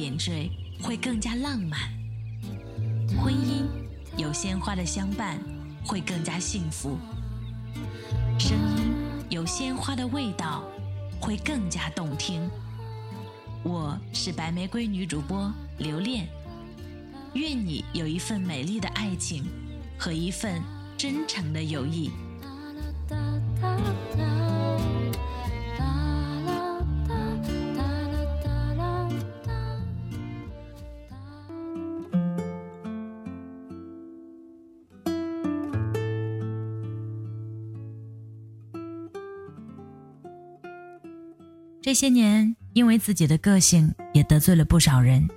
点缀，会更加浪漫；婚姻有鲜花的相伴，会更加幸福；声音有鲜花的味道，会更加动听。我是白玫瑰女主播刘恋，愿你有一份美丽的爱情和一份真诚的友谊。这些年，因为自己的个性，也得罪了不少人。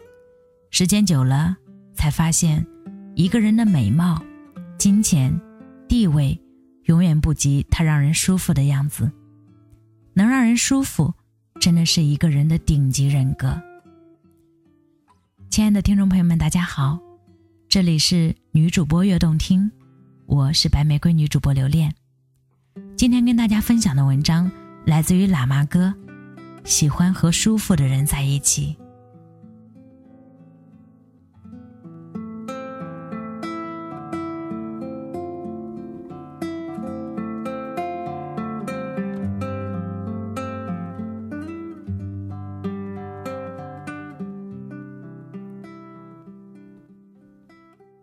时间久了，才发现，一个人的美貌、金钱、地位，永远不及他让人舒服的样子。能让人舒服，真的是一个人的顶级人格。亲爱的听众朋友们，大家好，这里是女主播悦动听，我是白玫瑰女主播刘恋。今天跟大家分享的文章来自于喇嘛哥。喜欢和舒服的人在一起。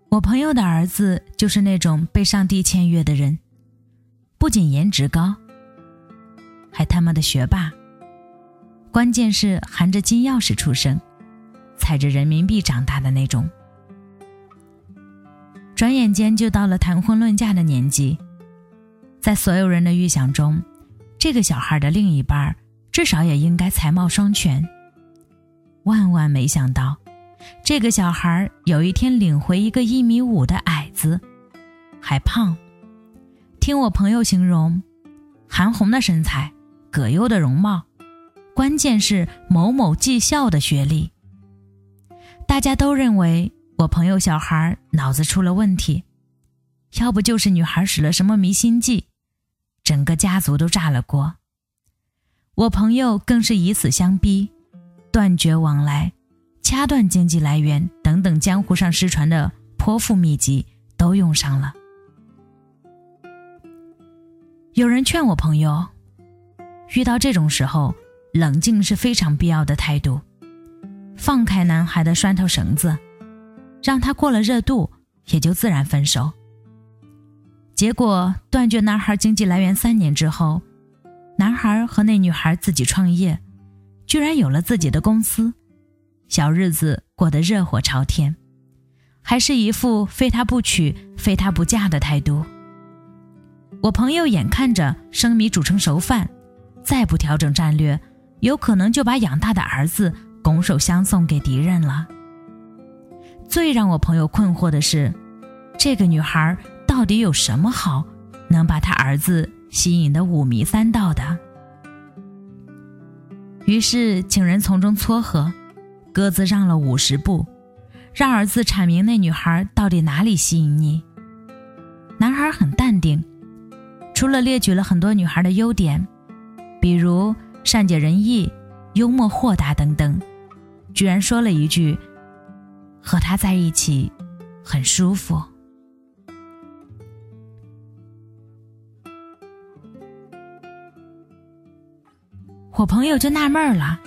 我朋友的儿子就是那种被上帝签约的人，不仅颜值高，还他妈的学霸。关键是含着金钥匙出生，踩着人民币长大的那种。转眼间就到了谈婚论嫁的年纪，在所有人的预想中，这个小孩的另一半至少也应该才貌双全。万万没想到，这个小孩有一天领回一个一米五的矮子，还胖。听我朋友形容，韩红的身材，葛优的容貌。关键是某某技校的学历，大家都认为我朋友小孩脑子出了问题，要不就是女孩使了什么迷心计，整个家族都炸了锅。我朋友更是以此相逼，断绝往来、掐断经济来源等等江湖上失传的泼妇秘籍都用上了。有人劝我朋友，遇到这种时候。冷静是非常必要的态度，放开男孩的拴头绳子，让他过了热度，也就自然分手。结果断绝男孩经济来源三年之后，男孩和那女孩自己创业，居然有了自己的公司，小日子过得热火朝天，还是一副非他不娶、非他不嫁的态度。我朋友眼看着生米煮成熟饭，再不调整战略。有可能就把养大的儿子拱手相送给敌人了。最让我朋友困惑的是，这个女孩到底有什么好，能把他儿子吸引得五迷三道的？于是请人从中撮合，各自让了五十步，让儿子阐明那女孩到底哪里吸引你。男孩很淡定，除了列举了很多女孩的优点，比如善解人意、幽默豁达等等，居然说了一句：“和他在一起很舒服。”我朋友就纳闷了，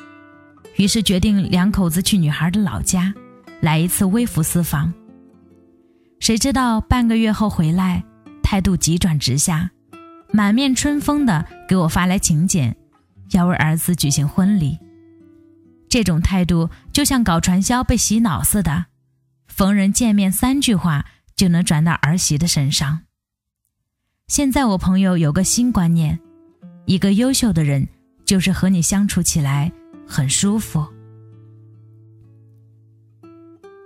于是决定两口子去女孩的老家，来一次微服私访。谁知道半个月后回来，态度急转直下，满面春风的给我发来请柬，要为儿子举行婚礼。这种态度就像搞传销被洗脑似的，逢人见面三句话就能转到儿媳的身上。现在我朋友有个新观念，一个优秀的人。就是和你相处起来很舒服。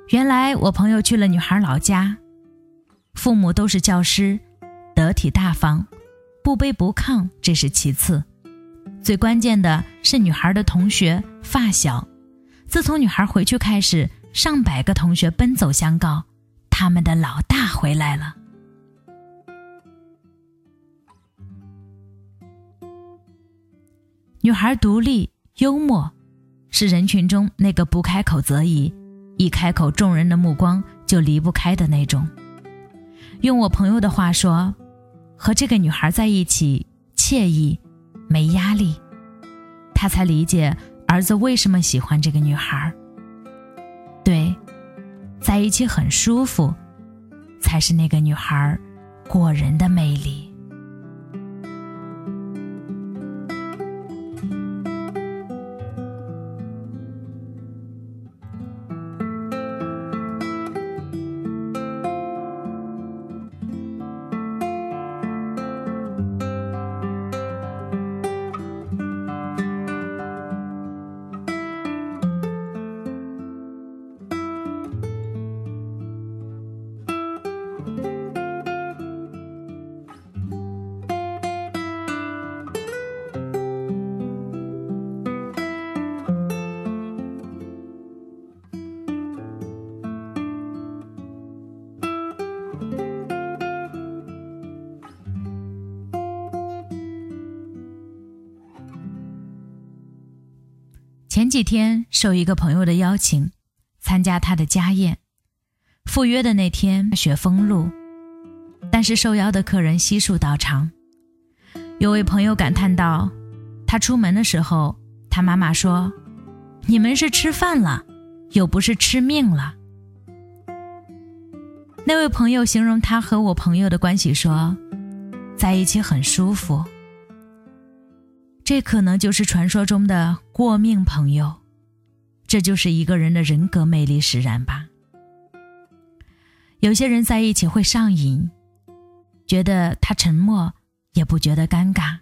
原来我朋友去了女孩老家，父母都是教师，得体大方，不卑不亢，这是其次，最关键的是女孩的同学发小。自从女孩回去开始，上百个同学奔走相告，他们的老大回来了。女孩独立幽默，是人群中那个不开口则已，一开口众人的目光就离不开的那种。用我朋友的话说，和这个女孩在一起惬意，没压力。他才理解儿子为什么喜欢这个女孩儿。对，在一起很舒服，才是那个女孩儿过人的魅力。前几天受一个朋友的邀请，参加他的家宴。赴约的那天雪封路，但是受邀的客人悉数到场。有位朋友感叹道：“他出门的时候，他妈妈说：‘你们是吃饭了，又不是吃命了。’”那位朋友形容他和我朋友的关系说：“在一起很舒服。”这可能就是传说中的过命朋友，这就是一个人的人格魅力使然吧。有些人在一起会上瘾，觉得他沉默也不觉得尴尬，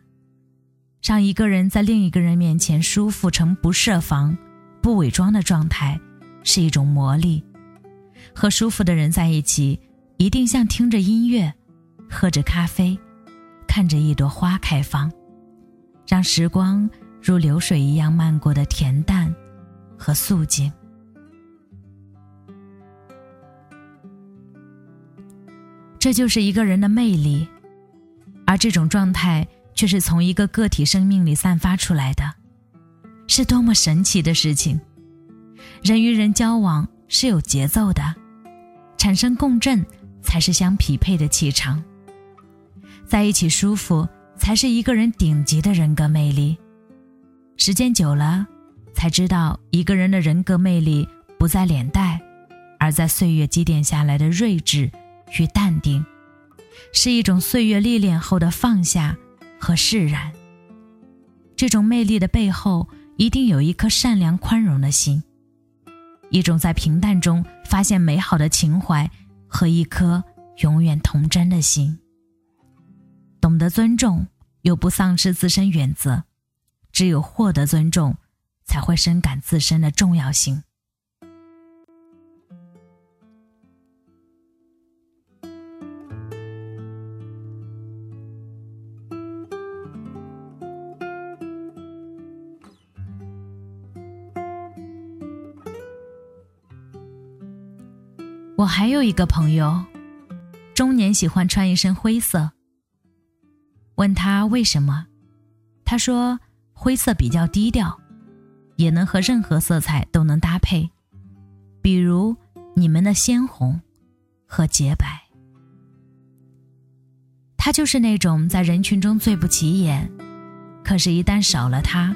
让一个人在另一个人面前舒服成不设防、不伪装的状态，是一种魔力。和舒服的人在一起，一定像听着音乐，喝着咖啡，看着一朵花开放。时光如流水一样漫过的恬淡和肃静，这就是一个人的魅力，而这种状态却是从一个个体生命里散发出来的，是多么神奇的事情！人与人交往是有节奏的，产生共振才是相匹配的气场，在一起舒服。才是一个人顶级的人格魅力。时间久了，才知道一个人的人格魅力不在脸蛋，而在岁月积淀下来的睿智与淡定，是一种岁月历练后的放下和释然。这种魅力的背后，一定有一颗善良宽容的心，一种在平淡中发现美好的情怀和一颗永远童真的心。懂得尊重，又不丧失自身原则，只有获得尊重，才会深感自身的重要性。我还有一个朋友，中年喜欢穿一身灰色。问他为什么，他说灰色比较低调，也能和任何色彩都能搭配，比如你们的鲜红和洁白。他就是那种在人群中最不起眼，可是，一旦少了他，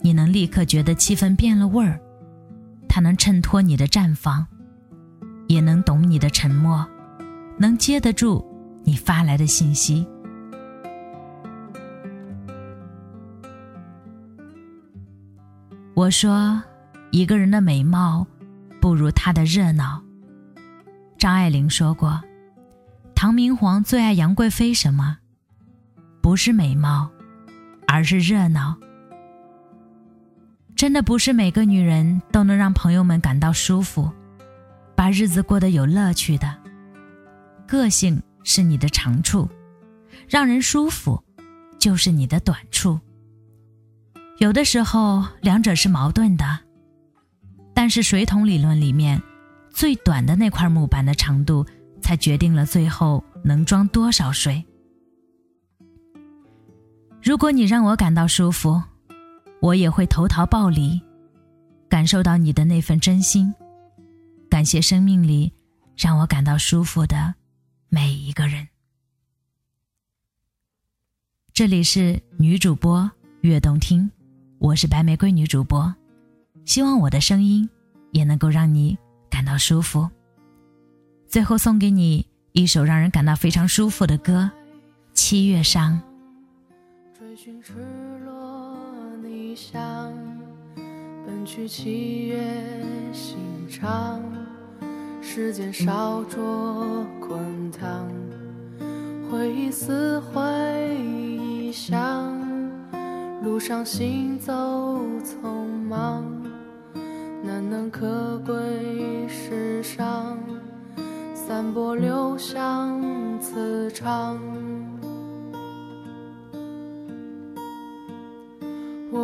你能立刻觉得气氛变了味儿。他能衬托你的绽放。也能懂你的沉默，能接得住你发来的信息。我说，一个人的美貌不如他的热闹。张爱玲说过，唐明皇最爱杨贵妃什么？不是美貌，而是热闹。真的不是每个女人都能让朋友们感到舒服。把日子过得有乐趣的，个性是你的长处，让人舒服就是你的短处。有的时候两者是矛盾的，但是水桶理论里面，最短的那块木板的长度，才决定了最后能装多少水。如果你让我感到舒服，我也会投桃报李，感受到你的那份真心。感谢生命里让我感到舒服的每一个人。这里是女主播悦动听，我是白玫瑰女主播，希望我的声音也能够让你感到舒服。最后送给你一首让人感到非常舒服的歌，《七月上》。追寻赤裸逆翔，奔去七月心肠。时间烧灼滚烫，回忆撕毁臆想，路上行走匆忙，难能可贵世上，散播留香磁场。